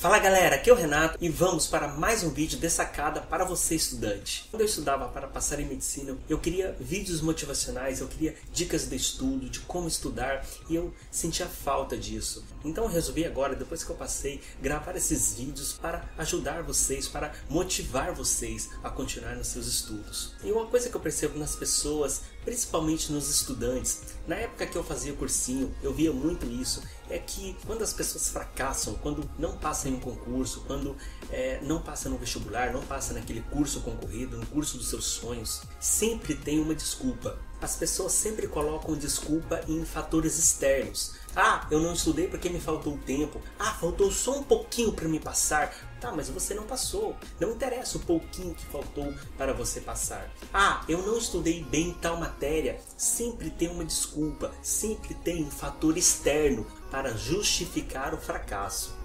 Fala galera, aqui é o Renato e vamos para mais um vídeo de sacada para você estudante. Quando eu estudava para passar em medicina, eu queria vídeos motivacionais, eu queria dicas de estudo, de como estudar e eu sentia falta disso. Então eu resolvi agora, depois que eu passei, gravar esses vídeos para ajudar vocês, para motivar vocês a continuar nos seus estudos. E uma coisa que eu percebo nas pessoas, principalmente nos estudantes, na época que eu fazia cursinho, eu via muito isso, é que quando as pessoas fracassam, quando não passam em um concurso, quando é, não passam no vestibular, não passam naquele curso concorrido, no curso dos seus sonhos, sempre tem uma desculpa. As pessoas sempre colocam desculpa em fatores externos. Ah, eu não estudei porque me faltou tempo. Ah, faltou só um pouquinho para me passar. Tá, mas você não passou. Não interessa o pouquinho que faltou para você passar. Ah, eu não estudei bem tal matéria. Sempre tem uma desculpa, sempre tem um fator externo para justificar o fracasso.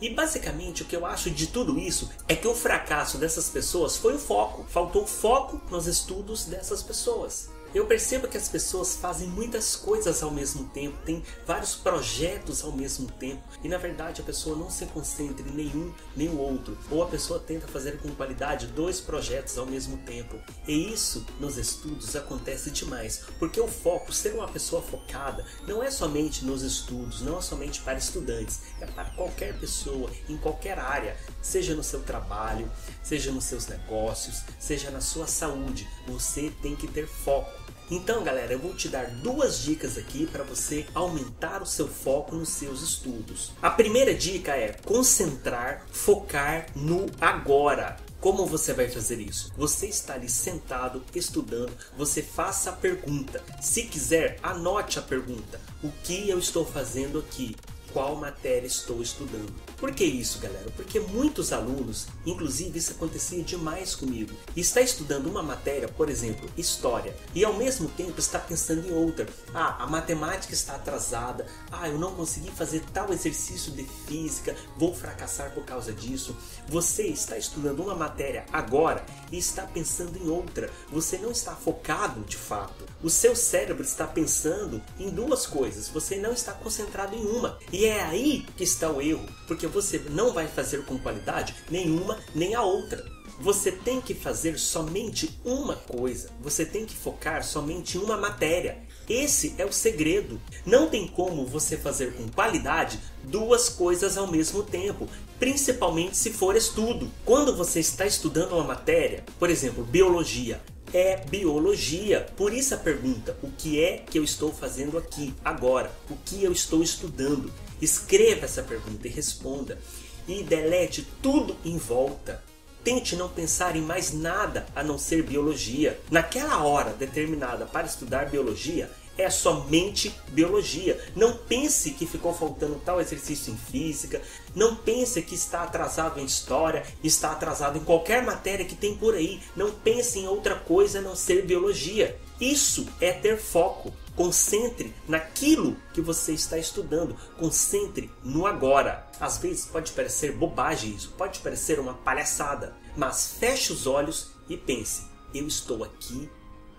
E basicamente o que eu acho de tudo isso é que o fracasso dessas pessoas foi o foco. Faltou foco nos estudos dessas pessoas. Eu percebo que as pessoas fazem muitas coisas ao mesmo tempo, tem vários projetos ao mesmo tempo e na verdade a pessoa não se concentra em nenhum nem o outro, ou a pessoa tenta fazer com qualidade dois projetos ao mesmo tempo. E isso nos estudos acontece demais, porque o foco, ser uma pessoa focada, não é somente nos estudos, não é somente para estudantes, é para qualquer pessoa, em qualquer área, seja no seu trabalho, seja nos seus negócios, seja na sua saúde. Você tem que ter foco. Então, galera, eu vou te dar duas dicas aqui para você aumentar o seu foco nos seus estudos. A primeira dica é concentrar, focar no agora. Como você vai fazer isso? Você está ali sentado, estudando, você faça a pergunta. Se quiser, anote a pergunta. O que eu estou fazendo aqui? Qual matéria estou estudando. Por que isso, galera? Porque muitos alunos, inclusive isso acontecia demais comigo, está estudando uma matéria, por exemplo, história, e ao mesmo tempo está pensando em outra. Ah, a matemática está atrasada. Ah, eu não consegui fazer tal exercício de física, vou fracassar por causa disso. Você está estudando uma matéria agora e está pensando em outra. Você não está focado de fato. O seu cérebro está pensando em duas coisas. Você não está concentrado em uma. E é aí que está o erro, porque você não vai fazer com qualidade nenhuma nem a outra. Você tem que fazer somente uma coisa, você tem que focar somente uma matéria. Esse é o segredo. Não tem como você fazer com qualidade duas coisas ao mesmo tempo, principalmente se for estudo. Quando você está estudando uma matéria, por exemplo, biologia, é biologia. Por isso a pergunta: o que é que eu estou fazendo aqui, agora? O que eu estou estudando? Escreva essa pergunta e responda. E delete tudo em volta. Tente não pensar em mais nada a não ser biologia. Naquela hora determinada para estudar biologia, é somente biologia. Não pense que ficou faltando tal exercício em física, não pense que está atrasado em história, está atrasado em qualquer matéria que tem por aí. Não pense em outra coisa a não ser biologia. Isso é ter foco. Concentre naquilo que você está estudando. Concentre no agora. Às vezes pode parecer bobagem isso, pode parecer uma palhaçada, mas feche os olhos e pense: eu estou aqui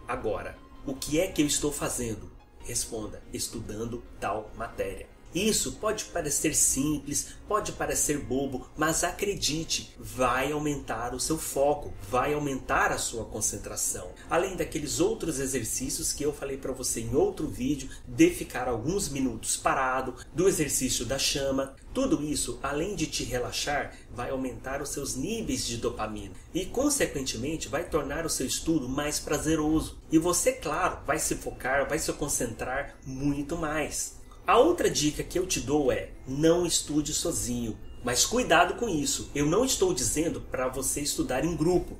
agora. O que é que eu estou fazendo? Responda: estudando tal matéria. Isso pode parecer simples, pode parecer bobo, mas acredite, vai aumentar o seu foco, vai aumentar a sua concentração. Além daqueles outros exercícios que eu falei para você em outro vídeo, de ficar alguns minutos parado, do exercício da chama, tudo isso, além de te relaxar, vai aumentar os seus níveis de dopamina e, consequentemente, vai tornar o seu estudo mais prazeroso. E você, claro, vai se focar, vai se concentrar muito mais. A outra dica que eu te dou é: não estude sozinho. Mas cuidado com isso. Eu não estou dizendo para você estudar em grupo.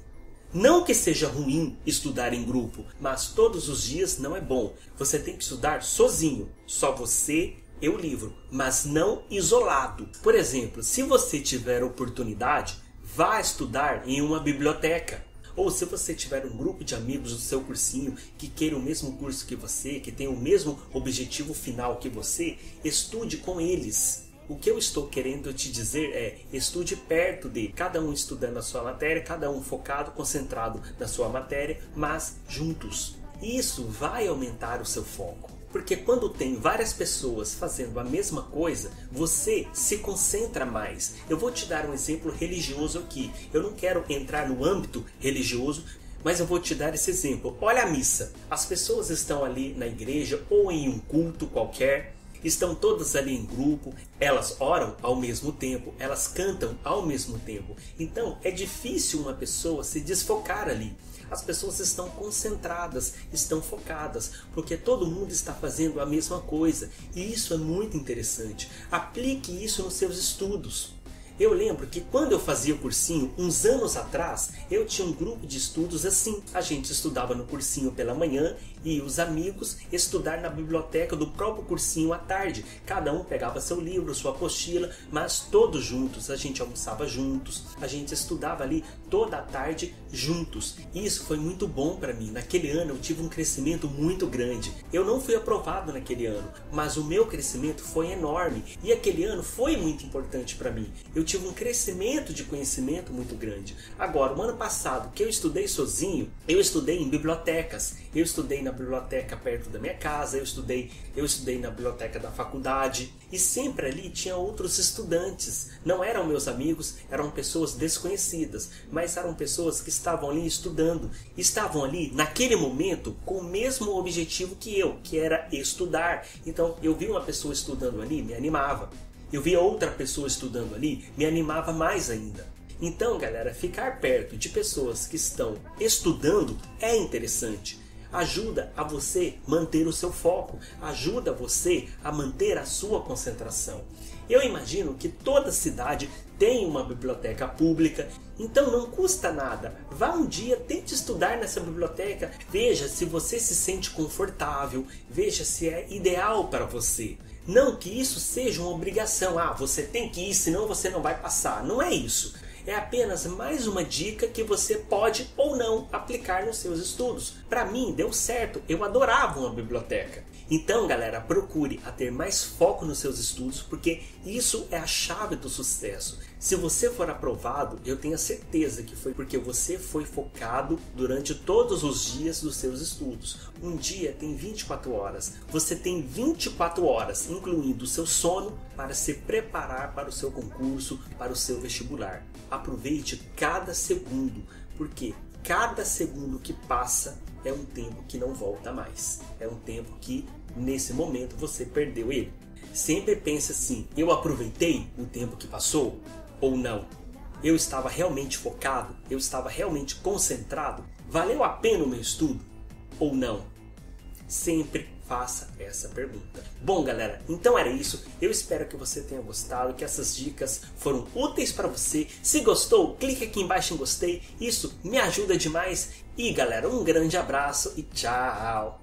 Não que seja ruim estudar em grupo, mas todos os dias não é bom. Você tem que estudar sozinho, só você e o livro, mas não isolado. Por exemplo, se você tiver oportunidade, vá estudar em uma biblioteca. Ou se você tiver um grupo de amigos do seu cursinho que queira o mesmo curso que você, que tem o mesmo objetivo final que você, estude com eles. O que eu estou querendo te dizer é: estude perto de cada um estudando a sua matéria, cada um focado, concentrado na sua matéria, mas juntos. Isso vai aumentar o seu foco. Porque quando tem várias pessoas fazendo a mesma coisa, você se concentra mais. Eu vou te dar um exemplo religioso aqui. Eu não quero entrar no âmbito religioso, mas eu vou te dar esse exemplo. Olha a missa. As pessoas estão ali na igreja ou em um culto qualquer, estão todas ali em grupo, elas oram ao mesmo tempo, elas cantam ao mesmo tempo. Então é difícil uma pessoa se desfocar ali. As pessoas estão concentradas, estão focadas, porque todo mundo está fazendo a mesma coisa e isso é muito interessante. Aplique isso nos seus estudos. Eu lembro que quando eu fazia o cursinho, uns anos atrás, eu tinha um grupo de estudos assim. A gente estudava no cursinho pela manhã e os amigos estudar na biblioteca do próprio cursinho à tarde. Cada um pegava seu livro, sua apostila, mas todos juntos. A gente almoçava juntos, a gente estudava ali toda a tarde juntos. Isso foi muito bom para mim. Naquele ano eu tive um crescimento muito grande. Eu não fui aprovado naquele ano, mas o meu crescimento foi enorme e aquele ano foi muito importante para mim. Eu tive um crescimento de conhecimento muito grande. Agora, o ano passado, que eu estudei sozinho, eu estudei em bibliotecas. Eu estudei na biblioteca perto da minha casa, eu estudei, eu estudei na biblioteca da faculdade e sempre ali tinha outros estudantes. Não eram meus amigos, eram pessoas desconhecidas, mas eram pessoas que estavam ali estudando, estavam ali naquele momento com o mesmo objetivo que eu, que era estudar. Então, eu vi uma pessoa estudando ali, me animava eu via outra pessoa estudando ali, me animava mais ainda. Então, galera, ficar perto de pessoas que estão estudando é interessante. Ajuda a você manter o seu foco, ajuda você a manter a sua concentração. Eu imagino que toda cidade tem uma biblioteca pública, então não custa nada. Vá um dia, tente estudar nessa biblioteca, veja se você se sente confortável, veja se é ideal para você. Não que isso seja uma obrigação, ah, você tem que ir, senão você não vai passar. Não é isso. É apenas mais uma dica que você pode ou não aplicar nos seus estudos. Para mim, deu certo, eu adorava uma biblioteca. Então, galera, procure a ter mais foco nos seus estudos, porque isso é a chave do sucesso. Se você for aprovado, eu tenho certeza que foi porque você foi focado durante todos os dias dos seus estudos. Um dia tem 24 horas. Você tem 24 horas, incluindo o seu sono, para se preparar para o seu concurso, para o seu vestibular. Aproveite cada segundo, porque cada segundo que passa é um tempo que não volta mais. É um tempo que, nesse momento, você perdeu ele. Sempre pense assim: eu aproveitei o tempo que passou ou não? Eu estava realmente focado? Eu estava realmente concentrado? Valeu a pena o meu estudo ou não? Sempre faça essa pergunta. Bom, galera, então era isso. Eu espero que você tenha gostado, que essas dicas foram úteis para você. Se gostou, clique aqui embaixo em gostei. Isso me ajuda demais. E, galera, um grande abraço e tchau.